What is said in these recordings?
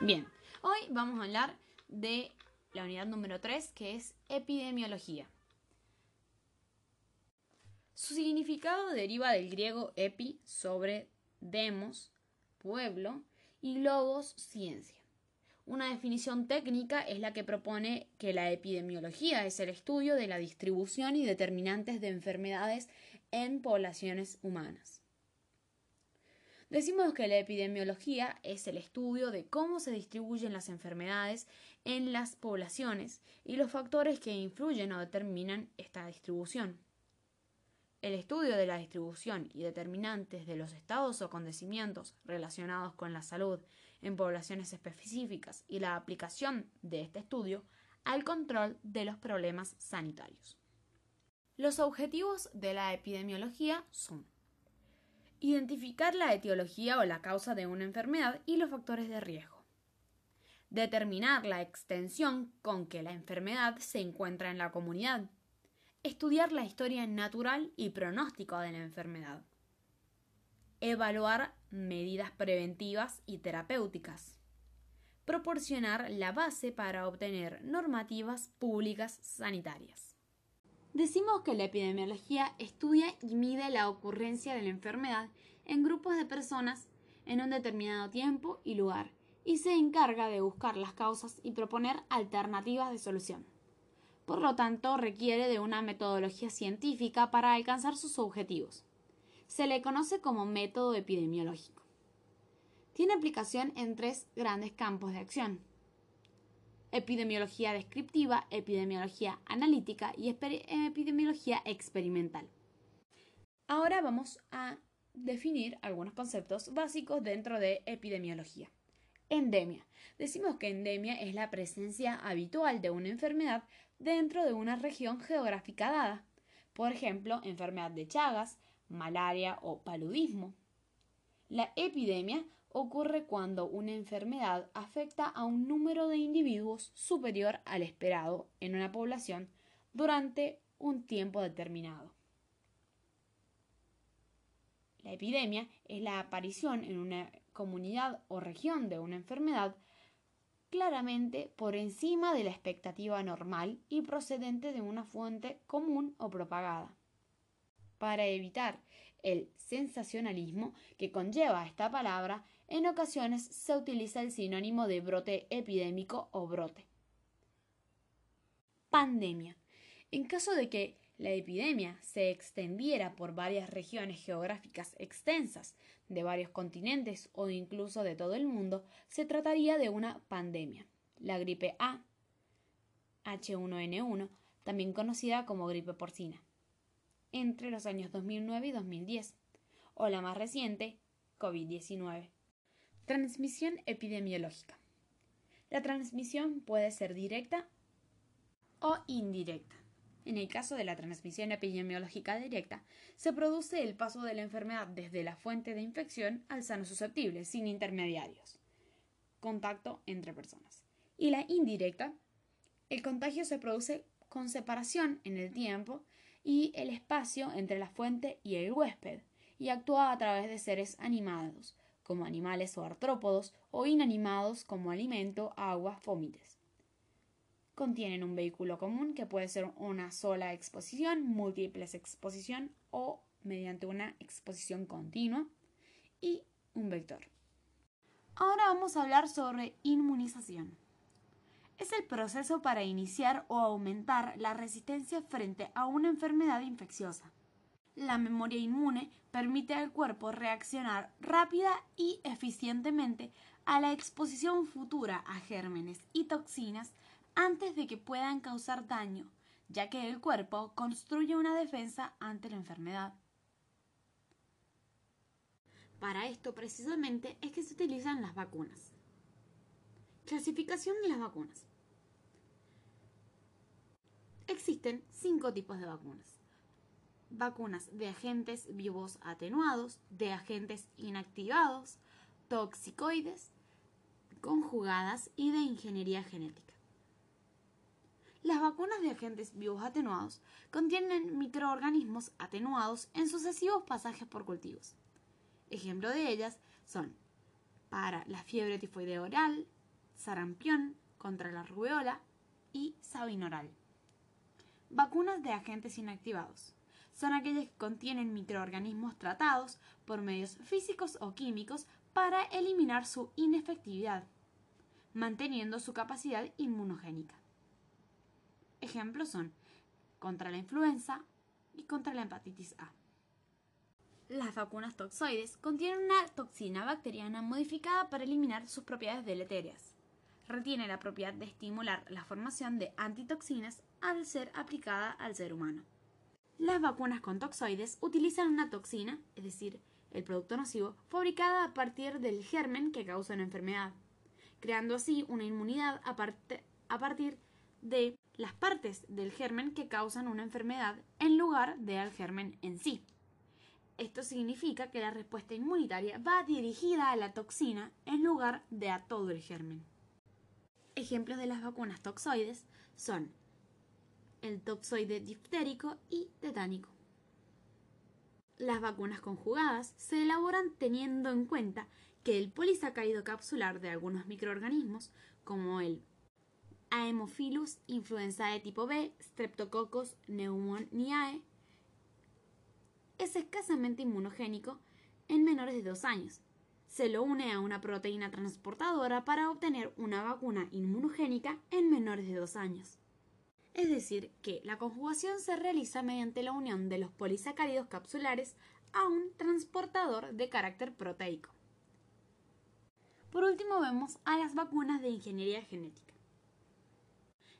Bien, hoy vamos a hablar de la unidad número 3, que es epidemiología. Su significado deriva del griego epi, sobre, demos, pueblo, y logos, ciencia. Una definición técnica es la que propone que la epidemiología es el estudio de la distribución y determinantes de enfermedades en poblaciones humanas. Decimos que la epidemiología es el estudio de cómo se distribuyen las enfermedades en las poblaciones y los factores que influyen o determinan esta distribución. El estudio de la distribución y determinantes de los estados o acontecimientos relacionados con la salud en poblaciones específicas y la aplicación de este estudio al control de los problemas sanitarios. Los objetivos de la epidemiología son Identificar la etiología o la causa de una enfermedad y los factores de riesgo. Determinar la extensión con que la enfermedad se encuentra en la comunidad. Estudiar la historia natural y pronóstico de la enfermedad. Evaluar medidas preventivas y terapéuticas. Proporcionar la base para obtener normativas públicas sanitarias. Decimos que la epidemiología estudia y mide la ocurrencia de la enfermedad en grupos de personas en un determinado tiempo y lugar y se encarga de buscar las causas y proponer alternativas de solución. Por lo tanto, requiere de una metodología científica para alcanzar sus objetivos. Se le conoce como método epidemiológico. Tiene aplicación en tres grandes campos de acción epidemiología descriptiva, epidemiología analítica y epidemiología experimental. Ahora vamos a definir algunos conceptos básicos dentro de epidemiología. Endemia. Decimos que endemia es la presencia habitual de una enfermedad dentro de una región geográfica dada. Por ejemplo, enfermedad de Chagas, malaria o paludismo. La epidemia ocurre cuando una enfermedad afecta a un número de individuos superior al esperado en una población durante un tiempo determinado. La epidemia es la aparición en una comunidad o región de una enfermedad claramente por encima de la expectativa normal y procedente de una fuente común o propagada. Para evitar el sensacionalismo que conlleva esta palabra, en ocasiones se utiliza el sinónimo de brote epidémico o brote. Pandemia. En caso de que la epidemia se extendiera por varias regiones geográficas extensas de varios continentes o incluso de todo el mundo, se trataría de una pandemia. La gripe A, H1N1, también conocida como gripe porcina, entre los años 2009 y 2010, o la más reciente, COVID-19. Transmisión epidemiológica. La transmisión puede ser directa o indirecta. En el caso de la transmisión epidemiológica directa, se produce el paso de la enfermedad desde la fuente de infección al sano susceptible, sin intermediarios. Contacto entre personas. Y la indirecta, el contagio se produce con separación en el tiempo y el espacio entre la fuente y el huésped, y actúa a través de seres animados, como animales o artrópodos, o inanimados como alimento, agua, fómites. Contienen un vehículo común que puede ser una sola exposición, múltiples exposición o mediante una exposición continua y un vector. Ahora vamos a hablar sobre inmunización. Es el proceso para iniciar o aumentar la resistencia frente a una enfermedad infecciosa la memoria inmune permite al cuerpo reaccionar rápida y eficientemente a la exposición futura a gérmenes y toxinas antes de que puedan causar daño, ya que el cuerpo construye una defensa ante la enfermedad. Para esto precisamente es que se utilizan las vacunas. Clasificación de las vacunas. Existen cinco tipos de vacunas vacunas de agentes vivos atenuados, de agentes inactivados, toxicoides, conjugadas y de ingeniería genética. Las vacunas de agentes vivos atenuados contienen microorganismos atenuados en sucesivos pasajes por cultivos. Ejemplo de ellas son para la fiebre tifoidea oral, sarampión, contra la rubeola y sabinoral. Vacunas de agentes inactivados. Son aquellas que contienen microorganismos tratados por medios físicos o químicos para eliminar su inefectividad, manteniendo su capacidad inmunogénica. Ejemplos son contra la influenza y contra la hepatitis A. Las vacunas toxoides contienen una toxina bacteriana modificada para eliminar sus propiedades deleterias. Retiene la propiedad de estimular la formación de antitoxinas al ser aplicada al ser humano. Las vacunas con toxoides utilizan una toxina, es decir, el producto nocivo, fabricada a partir del germen que causa una enfermedad, creando así una inmunidad a, partir de las partes del germen que causan una enfermedad en lugar de al germen en sí. Esto significa que la respuesta inmunitaria va dirigida a la toxina en lugar de a todo el germen. Ejemplos de las vacunas toxoides son el toxoide diftérico y tetánico. Las vacunas conjugadas se elaboran teniendo en cuenta que el polisacárido capsular de algunos microorganismos, como el Haemophilus influenzae tipo B, Streptococcus pneumoniae, es escasamente inmunogénico en menores de 2 años. Se lo une a una proteína transportadora para obtener una vacuna inmunogénica en menores de 2 años. Es decir, que la conjugación se realiza mediante la unión de los polisacáridos capsulares a un transportador de carácter proteico. Por último vemos a las vacunas de ingeniería genética,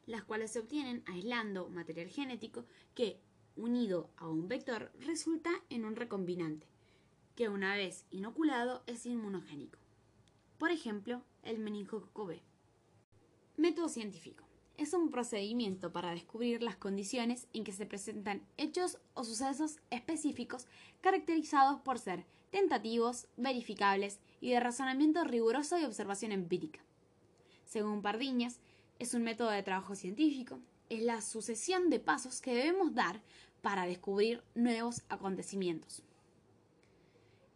las cuales se obtienen aislando material genético que unido a un vector resulta en un recombinante, que una vez inoculado es inmunogénico. Por ejemplo, el meningococo B. Método científico. Es un procedimiento para descubrir las condiciones en que se presentan hechos o sucesos específicos caracterizados por ser tentativos, verificables y de razonamiento riguroso y observación empírica. Según Pardiñas, es un método de trabajo científico, es la sucesión de pasos que debemos dar para descubrir nuevos acontecimientos.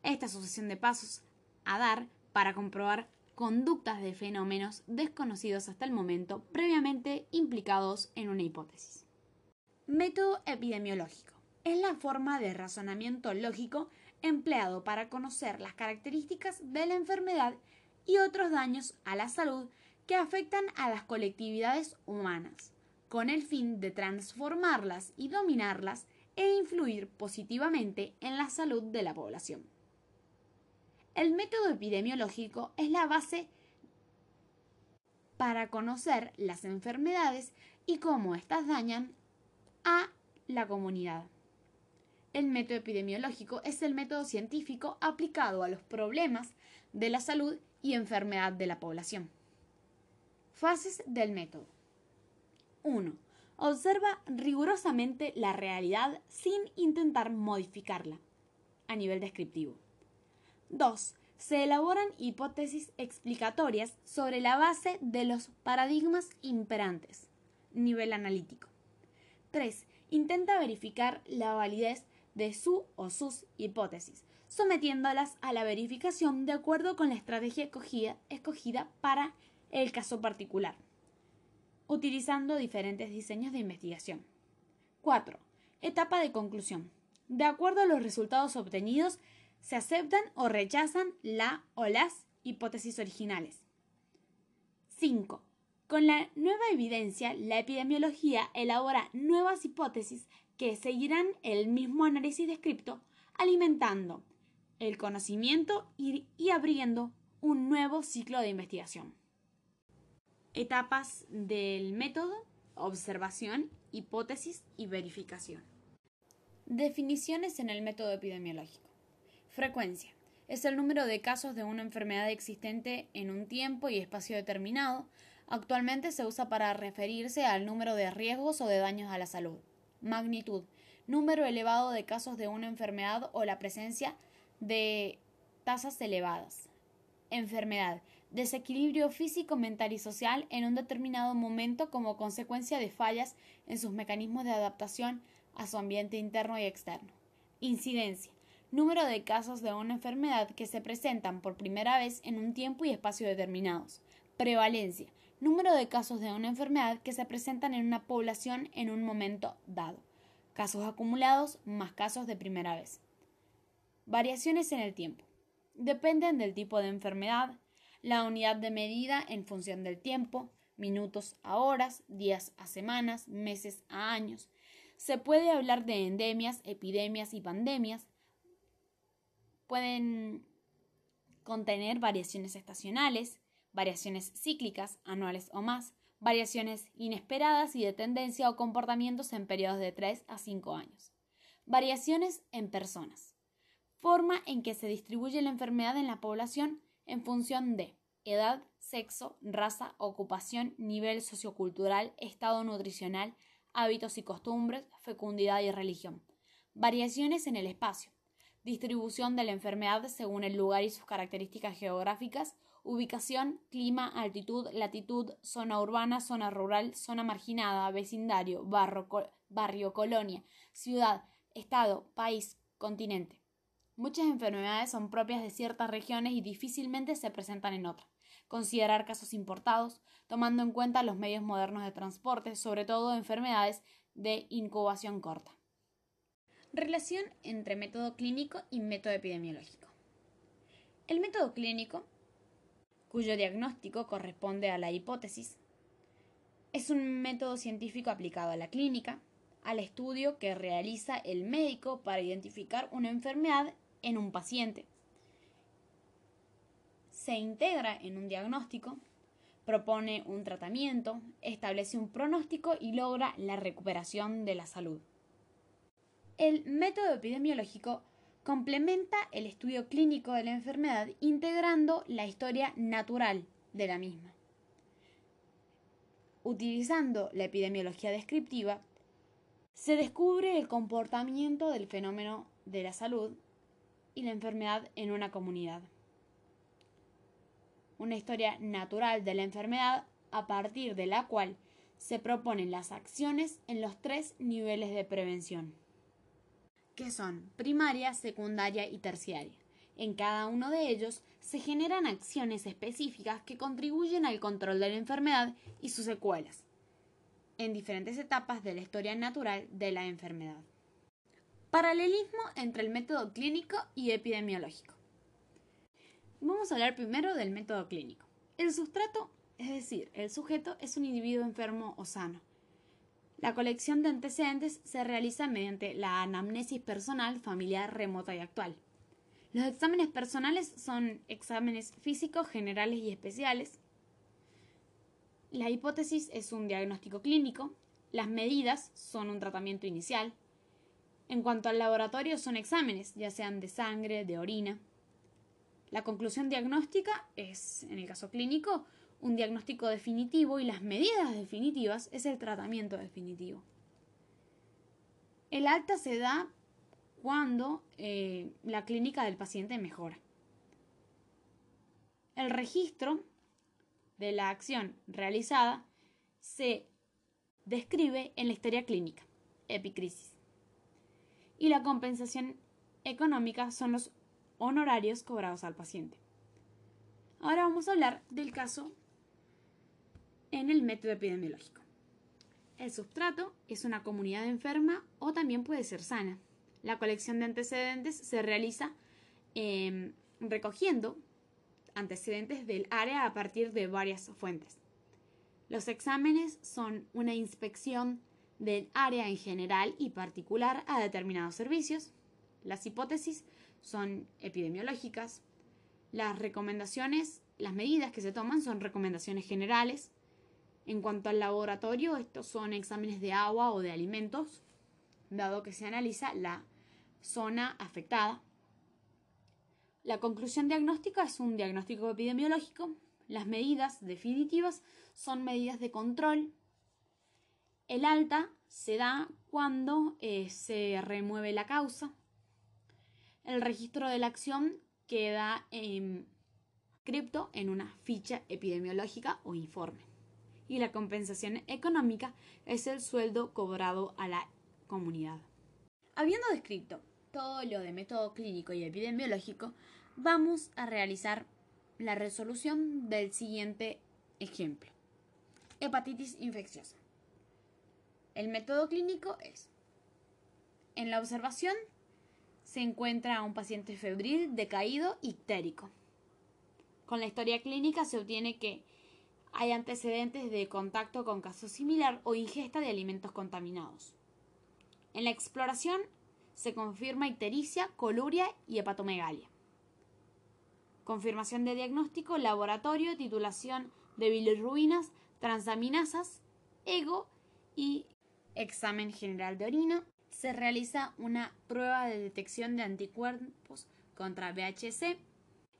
Esta sucesión de pasos a dar para comprobar conductas de fenómenos desconocidos hasta el momento previamente implicados en una hipótesis. Método epidemiológico. Es la forma de razonamiento lógico empleado para conocer las características de la enfermedad y otros daños a la salud que afectan a las colectividades humanas con el fin de transformarlas y dominarlas e influir positivamente en la salud de la población. El método epidemiológico es la base para conocer las enfermedades y cómo éstas dañan a la comunidad. El método epidemiológico es el método científico aplicado a los problemas de la salud y enfermedad de la población. Fases del método. 1. Observa rigurosamente la realidad sin intentar modificarla a nivel descriptivo. 2. Se elaboran hipótesis explicatorias sobre la base de los paradigmas imperantes, nivel analítico. 3. Intenta verificar la validez de su o sus hipótesis, sometiéndolas a la verificación de acuerdo con la estrategia escogida, escogida para el caso particular utilizando diferentes diseños de investigación. 4. Etapa de conclusión. De acuerdo a los resultados obtenidos, se aceptan o rechazan la o las hipótesis originales. 5. Con la nueva evidencia, la epidemiología elabora nuevas hipótesis que seguirán el mismo análisis descripto, alimentando el conocimiento y, y abriendo un nuevo ciclo de investigación. Etapas del método, observación, hipótesis y verificación. Definiciones en el método epidemiológico. Frecuencia. Es el número de casos de una enfermedad existente en un tiempo y espacio determinado. Actualmente se usa para referirse al número de riesgos o de daños a la salud. Magnitud. Número elevado de casos de una enfermedad o la presencia de tasas elevadas. Enfermedad desequilibrio físico, mental y social en un determinado momento como consecuencia de fallas en sus mecanismos de adaptación a su ambiente interno y externo. Incidencia. Número de casos de una enfermedad que se presentan por primera vez en un tiempo y espacio determinados. Prevalencia. Número de casos de una enfermedad que se presentan en una población en un momento dado. Casos acumulados más casos de primera vez. Variaciones en el tiempo. Dependen del tipo de enfermedad, la unidad de medida en función del tiempo, minutos a horas, días a semanas, meses a años. Se puede hablar de endemias, epidemias y pandemias. Pueden contener variaciones estacionales, variaciones cíclicas, anuales o más, variaciones inesperadas y de tendencia o comportamientos en periodos de 3 a 5 años. Variaciones en personas. Forma en que se distribuye la enfermedad en la población en función de edad, sexo, raza, ocupación, nivel sociocultural, estado nutricional, hábitos y costumbres, fecundidad y religión. Variaciones en el espacio. Distribución de la enfermedad según el lugar y sus características geográficas, ubicación, clima, altitud, latitud, zona urbana, zona rural, zona marginada, vecindario, barrio, colonia, ciudad, estado, país, continente. Muchas enfermedades son propias de ciertas regiones y difícilmente se presentan en otras. Considerar casos importados, tomando en cuenta los medios modernos de transporte, sobre todo enfermedades de incubación corta. Relación entre método clínico y método epidemiológico. El método clínico, cuyo diagnóstico corresponde a la hipótesis, es un método científico aplicado a la clínica, al estudio que realiza el médico para identificar una enfermedad en un paciente. Se integra en un diagnóstico, propone un tratamiento, establece un pronóstico y logra la recuperación de la salud. El método epidemiológico complementa el estudio clínico de la enfermedad integrando la historia natural de la misma. Utilizando la epidemiología descriptiva, se descubre el comportamiento del fenómeno de la salud y la enfermedad en una comunidad. Una historia natural de la enfermedad a partir de la cual se proponen las acciones en los tres niveles de prevención, que son primaria, secundaria y terciaria. En cada uno de ellos se generan acciones específicas que contribuyen al control de la enfermedad y sus secuelas, en diferentes etapas de la historia natural de la enfermedad. Paralelismo entre el método clínico y epidemiológico. Vamos a hablar primero del método clínico. El sustrato, es decir, el sujeto, es un individuo enfermo o sano. La colección de antecedentes se realiza mediante la anamnesis personal, familiar, remota y actual. Los exámenes personales son exámenes físicos, generales y especiales. La hipótesis es un diagnóstico clínico. Las medidas son un tratamiento inicial. En cuanto al laboratorio, son exámenes, ya sean de sangre, de orina. La conclusión diagnóstica es, en el caso clínico, un diagnóstico definitivo y las medidas definitivas es el tratamiento definitivo. El alta se da cuando eh, la clínica del paciente mejora. El registro de la acción realizada se describe en la historia clínica, epicrisis y la compensación económica son los honorarios cobrados al paciente. Ahora vamos a hablar del caso en el método epidemiológico. El substrato es una comunidad enferma o también puede ser sana. La colección de antecedentes se realiza em, recogiendo antecedentes del área a partir de varias fuentes. Los exámenes son una inspección del área en general y particular a determinados servicios. Las hipótesis son epidemiológicas. Las recomendaciones, las medidas que se toman son recomendaciones generales. En cuanto al laboratorio, estos son exámenes de agua o de alimentos, dado que se analiza la zona afectada. La conclusión diagnóstica es un diagnóstico epidemiológico. Las medidas definitivas son medidas de control el alta se da cuando eh, se remueve la causa. El registro de la acción queda en cripto en una ficha epidemiológica o informe. Y la compensación económica es el sueldo cobrado a la comunidad. Habiendo descrito todo lo de método clínico y epidemiológico, vamos a realizar la resolución del siguiente Ejemplo. Hepatitis infecciosa. El método clínico es. En la observación se encuentra a un paciente febril, decaído, ictérico. Con la historia clínica se obtiene que hay antecedentes de contacto con caso similar o ingesta de alimentos contaminados. En la exploración se confirma ictericia, coluria y hepatomegalia. Confirmación de diagnóstico, laboratorio, titulación de bilirruinas, transaminasas, ego y examen general de orina. Se realiza una prueba de detección de anticuerpos contra VHC,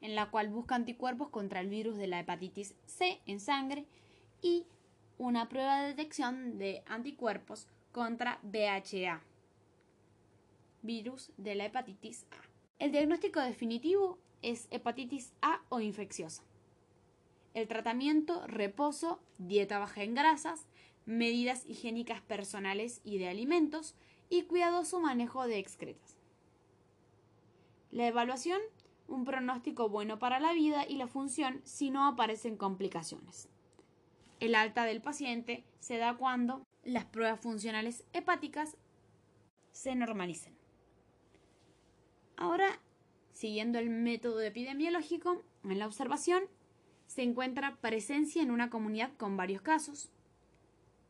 en la cual busca anticuerpos contra el virus de la hepatitis C en sangre y una prueba de detección de anticuerpos contra VHA, virus de la hepatitis A. El diagnóstico definitivo es hepatitis A o infecciosa. El tratamiento, reposo, dieta baja en grasas, medidas higiénicas personales y de alimentos y cuidadoso manejo de excretas. La evaluación, un pronóstico bueno para la vida y la función si no aparecen complicaciones. El alta del paciente se da cuando las pruebas funcionales hepáticas se normalicen. Ahora Siguiendo el método epidemiológico, en la observación se encuentra presencia en una comunidad con varios casos.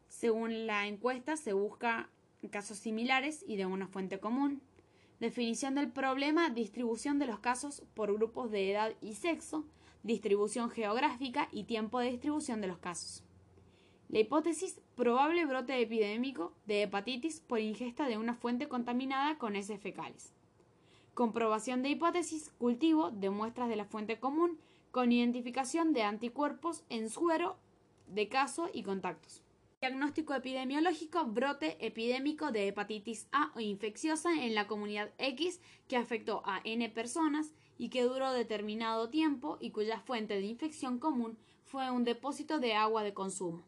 Según la encuesta, se busca casos similares y de una fuente común. Definición del problema, distribución de los casos por grupos de edad y sexo, distribución geográfica y tiempo de distribución de los casos. La hipótesis, probable brote epidémico de hepatitis por ingesta de una fuente contaminada con heces fecales. Comprobación de hipótesis, cultivo de muestras de la fuente común con identificación de anticuerpos en suero de caso y contactos. Diagnóstico epidemiológico, brote epidémico de hepatitis A o infecciosa en la comunidad X que afectó a N personas y que duró determinado tiempo y cuya fuente de infección común fue un depósito de agua de consumo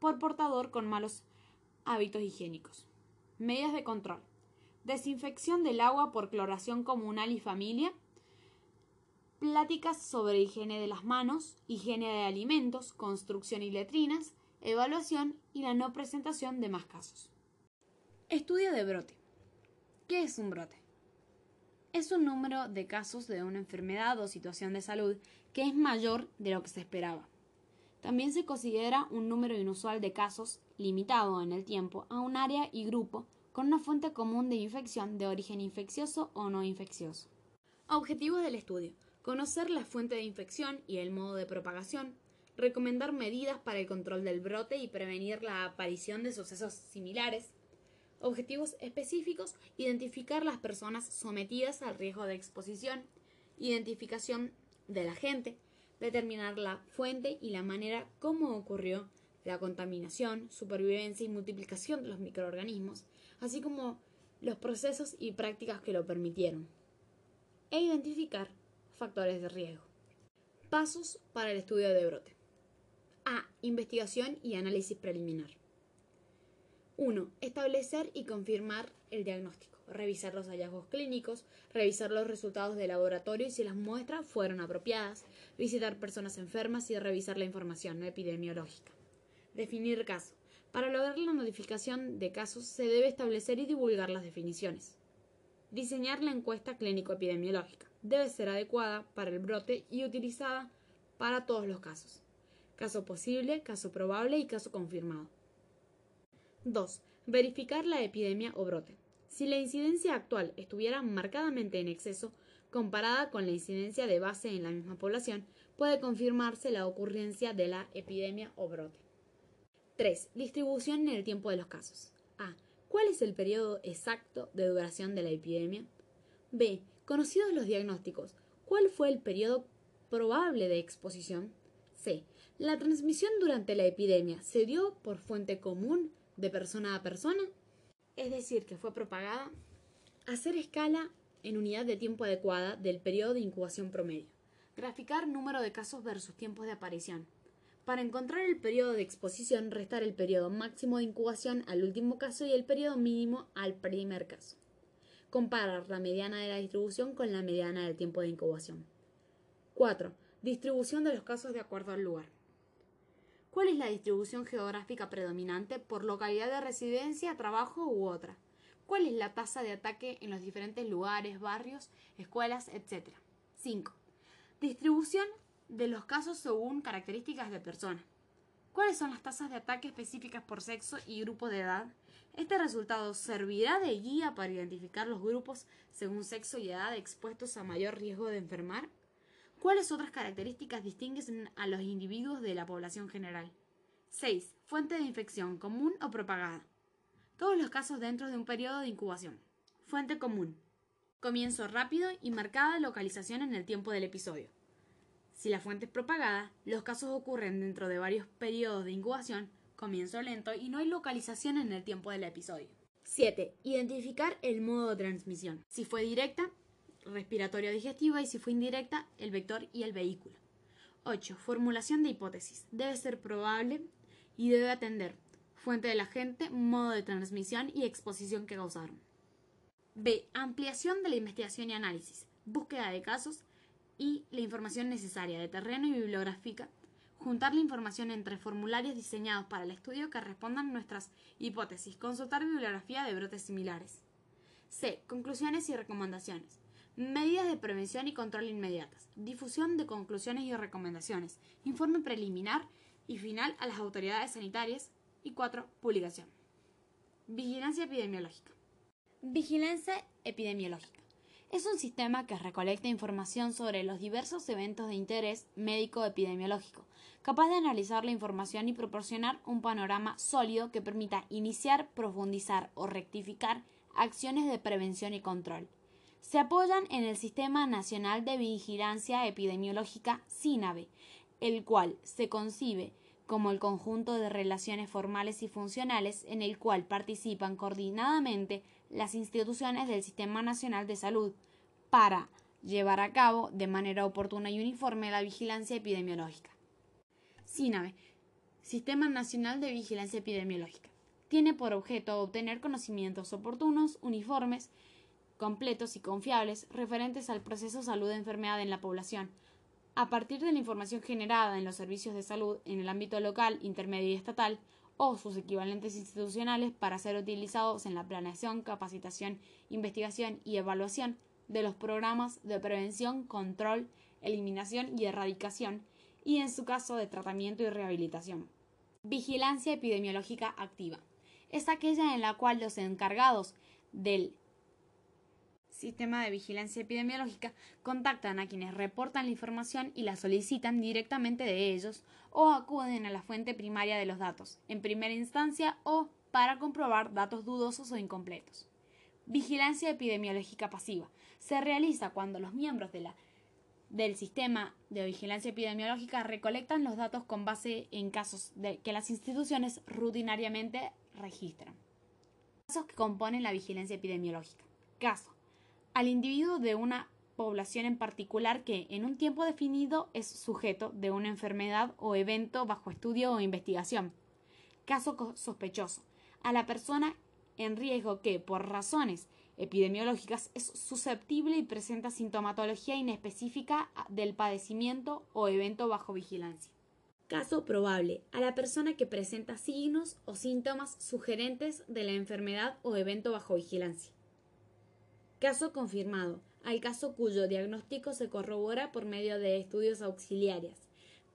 por portador con malos hábitos higiénicos. Medidas de control. Desinfección del agua por cloración comunal y familia, pláticas sobre higiene de las manos, higiene de alimentos, construcción y letrinas, evaluación y la no presentación de más casos. Estudio de brote. ¿Qué es un brote? Es un número de casos de una enfermedad o situación de salud que es mayor de lo que se esperaba. También se considera un número inusual de casos, limitado en el tiempo, a un área y grupo con una fuente común de infección de origen infeccioso o no infeccioso. Objetivos del estudio. Conocer la fuente de infección y el modo de propagación. Recomendar medidas para el control del brote y prevenir la aparición de sucesos similares. Objetivos específicos. Identificar las personas sometidas al riesgo de exposición. Identificación de la gente. Determinar la fuente y la manera como ocurrió la contaminación, supervivencia y multiplicación de los microorganismos así como los procesos y prácticas que lo permitieron, e identificar factores de riesgo. Pasos para el estudio de brote. A. Investigación y análisis preliminar. 1. Establecer y confirmar el diagnóstico. Revisar los hallazgos clínicos, revisar los resultados de laboratorio y si las muestras fueron apropiadas, visitar personas enfermas y revisar la información epidemiológica. Definir caso. Para lograr la notificación de casos se debe establecer y divulgar las definiciones. Diseñar la encuesta clínico-epidemiológica. Debe ser adecuada para el brote y utilizada para todos los casos. Caso posible, caso probable y caso confirmado. 2. Verificar la epidemia o brote. Si la incidencia actual estuviera marcadamente en exceso, comparada con la incidencia de base en la misma población, puede confirmarse la ocurrencia de la epidemia o brote. 3. Distribución en el tiempo de los casos. A. ¿Cuál es el periodo exacto de duración de la epidemia? B. Conocidos los diagnósticos, ¿cuál fue el periodo probable de exposición? C. ¿La transmisión durante la epidemia se dio por fuente común de persona a persona? Es decir, que fue propagada. Hacer escala en unidad de tiempo adecuada del periodo de incubación promedio. Graficar número de casos versus tiempos de aparición. Para encontrar el periodo de exposición, restar el periodo máximo de incubación al último caso y el periodo mínimo al primer caso. Comparar la mediana de la distribución con la mediana del tiempo de incubación. 4. Distribución de los casos de acuerdo al lugar. ¿Cuál es la distribución geográfica predominante por localidad de residencia, trabajo u otra? ¿Cuál es la tasa de ataque en los diferentes lugares, barrios, escuelas, etc.? 5. Distribución de los casos según características de persona. ¿Cuáles son las tasas de ataque específicas por sexo y grupo de edad? Este resultado servirá de guía para identificar los grupos según sexo y edad expuestos a mayor riesgo de enfermar. ¿Cuáles otras características distinguen a los individuos de la población general? 6. Fuente de infección, común o propagada. Todos los casos dentro de un periodo de incubación. Fuente común. Comienzo rápido y marcada localización en el tiempo del episodio. Si la fuente es propagada, los casos ocurren dentro de varios periodos de incubación, comienzo lento y no hay localización en el tiempo del episodio. 7. Identificar el modo de transmisión. Si fue directa, respiratoria digestiva y si fue indirecta, el vector y el vehículo. 8. Formulación de hipótesis. Debe ser probable y debe atender fuente del agente, modo de transmisión y exposición que causaron. B. Ampliación de la investigación y análisis. Búsqueda de casos, y la información necesaria de terreno y bibliográfica, juntar la información entre formularios diseñados para el estudio que respondan nuestras hipótesis, consultar bibliografía de brotes similares. C. Conclusiones y recomendaciones. Medidas de prevención y control inmediatas. Difusión de conclusiones y recomendaciones. Informe preliminar y final a las autoridades sanitarias. Y 4. Publicación. Vigilancia epidemiológica. Vigilancia epidemiológica es un sistema que recolecta información sobre los diversos eventos de interés médico-epidemiológico, capaz de analizar la información y proporcionar un panorama sólido que permita iniciar, profundizar o rectificar acciones de prevención y control. Se apoyan en el Sistema Nacional de Vigilancia Epidemiológica SINAVE, el cual se concibe como el conjunto de relaciones formales y funcionales en el cual participan coordinadamente las instituciones del Sistema Nacional de Salud para llevar a cabo de manera oportuna y uniforme la vigilancia epidemiológica. SINAVE, Sistema Nacional de Vigilancia Epidemiológica, tiene por objeto obtener conocimientos oportunos, uniformes, completos y confiables referentes al proceso salud-enfermedad en la población, a partir de la información generada en los servicios de salud en el ámbito local, intermedio y estatal, o sus equivalentes institucionales para ser utilizados en la planeación, capacitación, investigación y evaluación de los programas de prevención, control, eliminación y erradicación, y en su caso de tratamiento y rehabilitación. Vigilancia epidemiológica activa. Es aquella en la cual los encargados del sistema de vigilancia epidemiológica contactan a quienes reportan la información y la solicitan directamente de ellos o acuden a la fuente primaria de los datos, en primera instancia o para comprobar datos dudosos o incompletos. Vigilancia epidemiológica pasiva. Se realiza cuando los miembros de la, del sistema de vigilancia epidemiológica recolectan los datos con base en casos de, que las instituciones rutinariamente registran. Casos que componen la vigilancia epidemiológica. Caso al individuo de una población en particular que en un tiempo definido es sujeto de una enfermedad o evento bajo estudio o investigación. Caso sospechoso. A la persona en riesgo que, por razones epidemiológicas, es susceptible y presenta sintomatología inespecífica del padecimiento o evento bajo vigilancia. Caso probable. A la persona que presenta signos o síntomas sugerentes de la enfermedad o evento bajo vigilancia. Caso confirmado. Al caso cuyo diagnóstico se corrobora por medio de estudios auxiliares,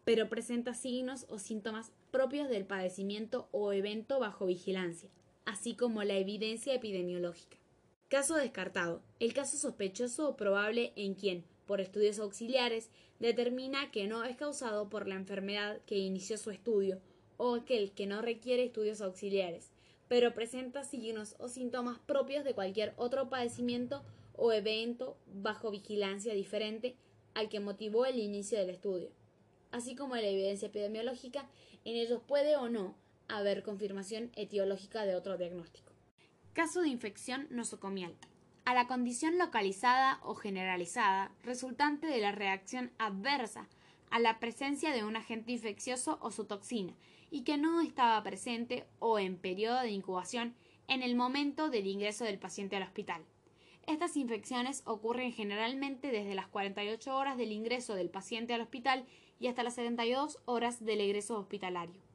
pero presenta signos o síntomas propios del padecimiento o evento bajo vigilancia, así como la evidencia epidemiológica. Caso descartado. El caso sospechoso o probable en quien, por estudios auxiliares, determina que no es causado por la enfermedad que inició su estudio o aquel que no requiere estudios auxiliares, pero presenta signos o síntomas propios de cualquier otro padecimiento o evento bajo vigilancia diferente al que motivó el inicio del estudio, así como la evidencia epidemiológica, en ellos puede o no haber confirmación etiológica de otro diagnóstico. Caso de infección nosocomial. A la condición localizada o generalizada resultante de la reacción adversa a la presencia de un agente infeccioso o su toxina, y que no estaba presente o en periodo de incubación en el momento del ingreso del paciente al hospital. Estas infecciones ocurren generalmente desde las 48 horas del ingreso del paciente al hospital y hasta las 72 horas del egreso hospitalario.